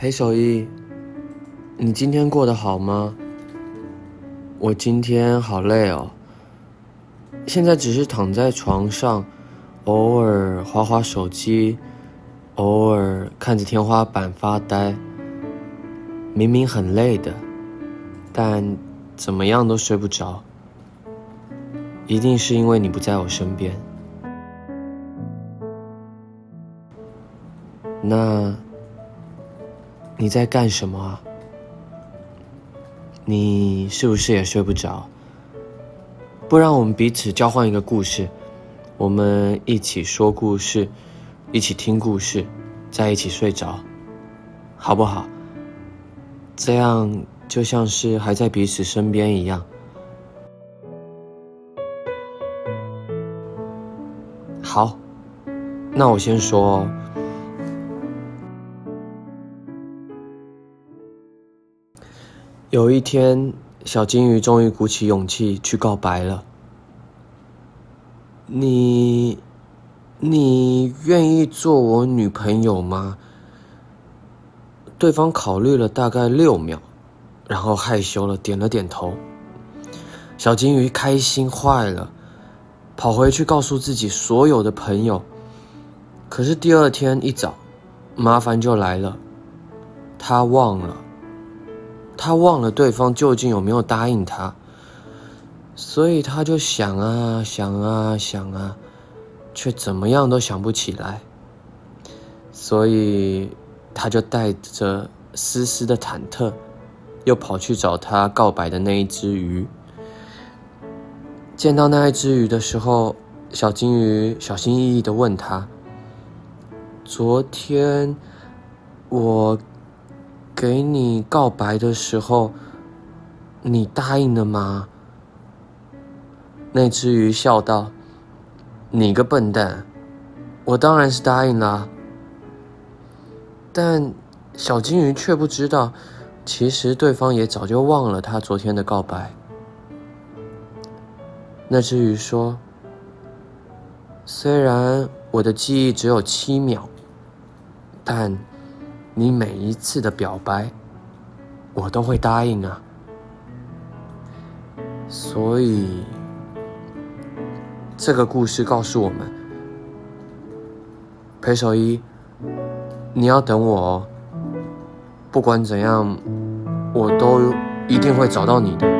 裴守一，你今天过得好吗？我今天好累哦。现在只是躺在床上，偶尔划划手机，偶尔看着天花板发呆。明明很累的，但怎么样都睡不着。一定是因为你不在我身边。那。你在干什么啊？你是不是也睡不着？不然我们彼此交换一个故事，我们一起说故事，一起听故事，在一起睡着，好不好？这样就像是还在彼此身边一样。好，那我先说。有一天，小金鱼终于鼓起勇气去告白了。你，你愿意做我女朋友吗？对方考虑了大概六秒，然后害羞了点了点头。小金鱼开心坏了，跑回去告诉自己所有的朋友。可是第二天一早，麻烦就来了，他忘了。他忘了对方究竟有没有答应他，所以他就想啊想啊想啊，却怎么样都想不起来。所以他就带着丝丝的忐忑，又跑去找他告白的那一只鱼。见到那一只鱼的时候，小金鱼小心翼翼的问他：“昨天我……”给你告白的时候，你答应了吗？那只鱼笑道：“你个笨蛋，我当然是答应了。”但小金鱼却不知道，其实对方也早就忘了他昨天的告白。那只鱼说：“虽然我的记忆只有七秒，但……”你每一次的表白，我都会答应啊。所以，这个故事告诉我们：裴守一，你要等我哦。不管怎样，我都一定会找到你的。